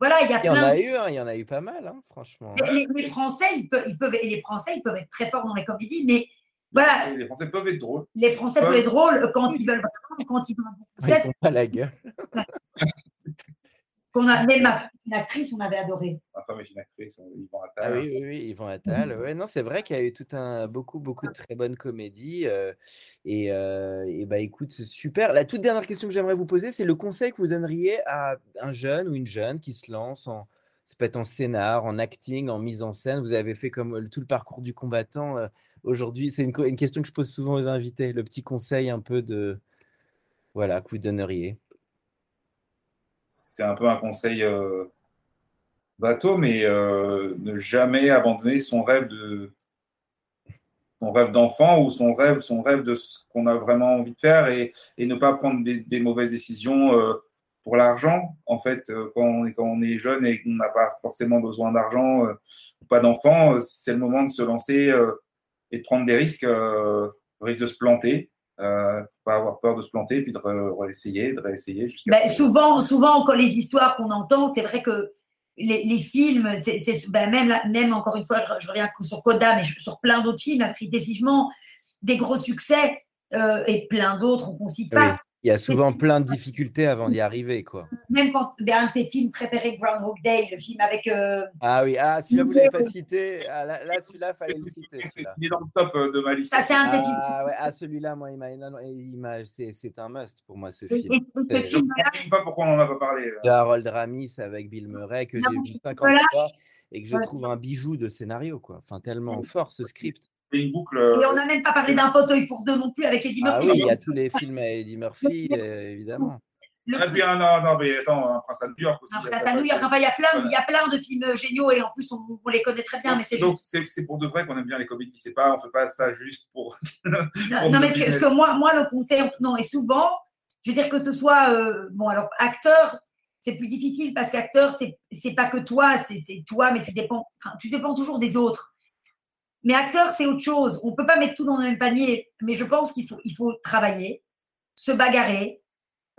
Voilà, il y a il y en a eu, hein, il y en a eu pas mal, hein, franchement. Les, Français, ils peuvent, ils peuvent, les Français, ils peuvent être très forts dans les comédies, mais voilà. Les Français peuvent être drôles. Les Français peuvent, être drôles quand ils veulent vraiment, quand ils ont Ils font pas la gueule. qu'on a même une actrice, on avait adoré. Ma femme est une actrice, Yvan Attal. Ah oui, oui, oui, Yvan Attal. Ouais, non, c'est vrai qu'il y a eu tout un beaucoup, beaucoup de très bonnes comédies. Euh, et, euh, et, bah écoute, c'est super. La toute dernière question que j'aimerais vous poser, c'est le conseil que vous donneriez à un jeune ou une jeune qui se lance en, ça peut être en scénar, en acting, en mise en scène. Vous avez fait comme tout le parcours du combattant. Aujourd'hui, c'est une, question que je pose souvent aux invités. Le petit conseil un peu de, voilà, que vous donneriez c'est un peu un conseil bateau, mais ne jamais abandonner son rêve de son rêve d'enfant ou son rêve, son rêve de ce qu'on a vraiment envie de faire et, ne pas prendre des, mauvaises décisions pour l'argent. En fait, quand on, est, quand on est jeune et qu'on n'a pas forcément besoin d'argent ou pas d'enfant, c'est le moment de se lancer et de prendre des risques, risque de se planter. Euh, pas avoir peur de se planter, puis de réessayer, de réessayer. Ben, souvent, souvent, quand les histoires qu'on entend, c'est vrai que les, les films, c'est, ben, même, même encore une fois, je, reviens sur Coda, mais sur plein d'autres films, a pris décisivement des gros succès euh, et plein d'autres, on ne cite pas. Il y a souvent plein de difficultés avant d'y arriver, quoi. Même quand ben, un de tes films préférés, Groundhog Day, le film avec. Euh, ah oui, ah, celui-là, vous ne l'avez pas cité. Ah, là, là celui-là, il fallait le citer. Il est dans le top euh, de ma liste. Ça, c'est un des films. Ah, ouais, ah celui-là, moi, il m'a. C'est un must pour moi, ce film. je ne sais pas pourquoi on n'en a pas parlé. De Harold Ramis avec Bill Murray, que j'ai vu 50 fois et que je trouve un bijou de scénario, quoi. Enfin, tellement fort, ce script boucle. Et on n'a même pas parlé d'un fauteuil pour deux non plus avec Eddie ah Murphy. Ah oui, il y a tous les films à Eddie Murphy, euh, évidemment. Le... Puis, non, non, mais attends, un Prince à New York aussi. Un Prince à New York. Enfin, il y, a plein, il y a plein de films géniaux et en plus, on, on les connaît très bien. Donc, mais c'est donc, c'est pour de vrai qu'on aime bien les comédies. C'est pas, on fait pas ça juste pour. non, non mais ce que, ce que, moi, moi, le conseil, non, et souvent, je veux dire que ce soit, euh, bon, alors, acteur, c'est plus difficile parce qu'acteur, c'est pas que toi, c'est toi, mais tu dépends, enfin, tu dépends toujours des autres. Mais acteur, c'est autre chose. On ne peut pas mettre tout dans le même panier. Mais je pense qu'il faut, il faut travailler, se bagarrer,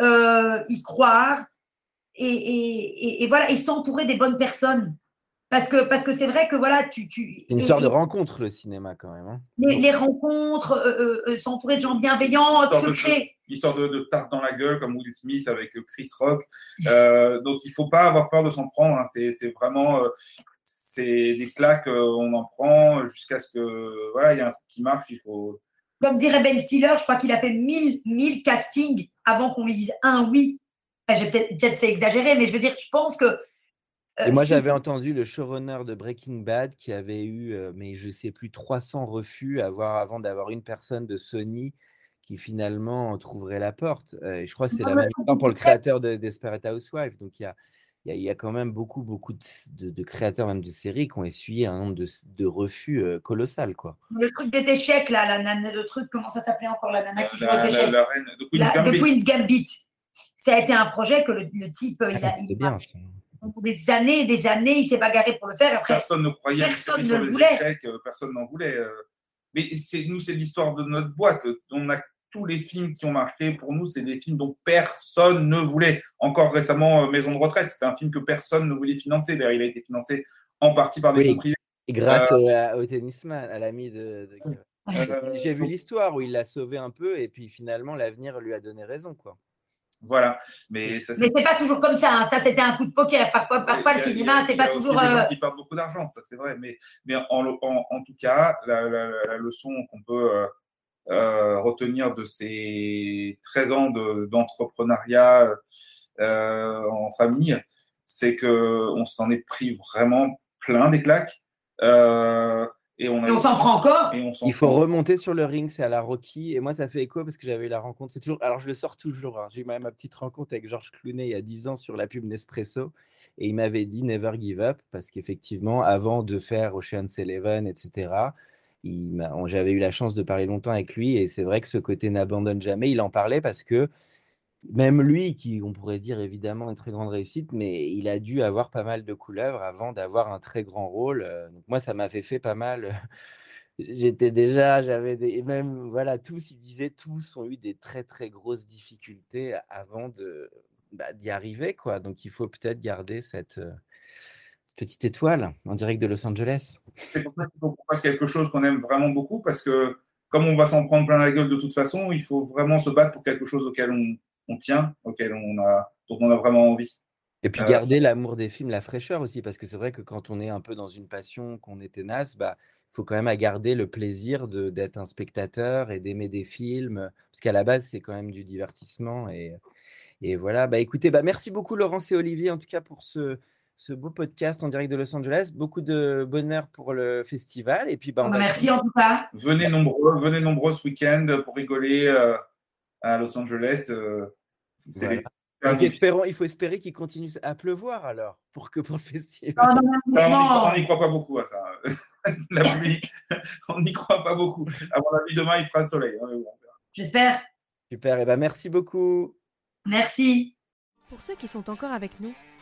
euh, y croire et, et, voilà, et s'entourer des bonnes personnes. Parce que parce que c'est vrai que voilà, tu. tu c'est une sorte de rencontre le cinéma quand même. Hein. Les, rencontres, euh, euh, s'entourer de gens bienveillants, secrets. L'histoire de, de, tarte dans la gueule comme Will Smith avec Chris Rock. donc il faut pas avoir peur de s'en prendre. Hein. C'est vraiment c'est des claques, euh, on en prend jusqu'à ce que voilà, il y a un truc qui marche, il faut. Comme dirait Ben Stiller, je crois qu'il a fait 1000, 1000 castings avant qu'on lui dise un oui. peut-être peut c'est exagéré, mais je veux dire, je pense que. Euh, Et moi, j'avais entendu le showrunner de Breaking Bad qui avait eu, euh, mais je sais plus, 300 refus avoir, avant d'avoir une personne de Sony qui finalement trouverait la porte. je crois que c'est la même chose pour le créateur de Desperate Housewives. Donc il y a, il y, a quand même beaucoup, beaucoup de, créateurs, même de séries, qui ont essuyé un nombre de, refus colossal. Quoi. Le truc des échecs, là, la nana, le truc, comment ça s'appelait encore la nana qui joue aux échecs? la, reine de Queen's, Gambit. de Queen's Gambit. Ça a été un projet que le, type, il a. C'était bien, ça. Des années, des années, il s'est bagarré pour le faire. Après, personne ne croyait. Personne ne le voulait. Échecs, personne n'en voulait. Mais nous, c'est l'histoire de notre boîte. On a tous les films qui ont marché, pour nous, c'est des films dont personne ne voulait. Encore récemment, euh, Maison de retraite, c'était un film que personne ne voulait financer. D'ailleurs, il a été financé en partie par des fonds privés. Et grâce euh, au tennisman, à l'ami de. Euh, j'ai vu l'histoire où il l'a sauvé un peu et puis finalement l'avenir lui a donné raison quoi. Voilà, mais ça, mais c'est pas toujours comme ça. Hein. Ça c'était un coup de poker. Parfois, parfois le cinéma c'est pas toujours. Qui perdent beaucoup d'argent, ça c'est vrai. Mais, mais en, en, tout cas, la, la leçon qu'on peut euh, retenir de ces 13 ans d'entrepreneuriat euh, en famille, c'est qu'on s'en est pris vraiment plein des claques. Euh, et on, s'en prend encore. Il faut remonter sur le ring, c'est à la Rocky. Et moi, ça fait écho parce que j'avais eu la rencontre. C'est toujours. Alors, je le sors toujours. Hein. J'ai eu ma, petite rencontre avec Georges Clooney il y a 10 ans sur la pub Nespresso. Et il m'avait dit Never give up parce qu'effectivement, avant de faire Ocean's Eleven, etc., j'avais eu la chance de parler longtemps avec lui et c'est vrai que ce côté n'abandonne jamais, il en parlait parce que même lui, qui on pourrait dire évidemment une très grande réussite, mais il a dû avoir pas mal de couleuvres avant d'avoir un très grand rôle. Donc moi, ça m'avait fait pas mal. J'étais déjà, j'avais des, même voilà, tous, ils disaient, tous ont eu des très très grosses difficultés avant de bah, d'y arriver, quoi. Donc il faut peut-être garder cette, petite étoile en direct de Los Angeles. C'est pour ça qu'il faut qu'on quelque chose qu'on aime vraiment beaucoup, parce que comme on va s'en prendre plein la gueule de toute façon, il faut vraiment se battre pour quelque chose auquel on, on tient, auquel on a, dont on a vraiment envie. Et puis euh, garder l'amour des films, la fraîcheur aussi, parce que c'est vrai que quand on est un peu dans une passion, qu'on est tenace, bah, il faut quand même garder le plaisir d'être un spectateur et d'aimer des films, parce qu'à la base, c'est quand même du divertissement. Et, et voilà, bah, écoutez, bah, merci beaucoup Laurence et Olivier, en tout cas pour ce, ce beau podcast en direct de Los Angeles. Beaucoup de bonheur pour le festival. Et puis, bah, merci en tout cas. Venez nombreux, venez nombreux ce week-end pour rigoler euh, à Los Angeles. Euh, espérons, il faut espérer qu'il continue à pleuvoir alors pour que pour le festival. on n'y croit pas beaucoup à ça. La pluie, on n'y croit pas beaucoup. À mon avis, demain il fera soleil. Hein, J'espère. Super. Et ben merci beaucoup. Merci. Pour ceux qui sont encore avec nous,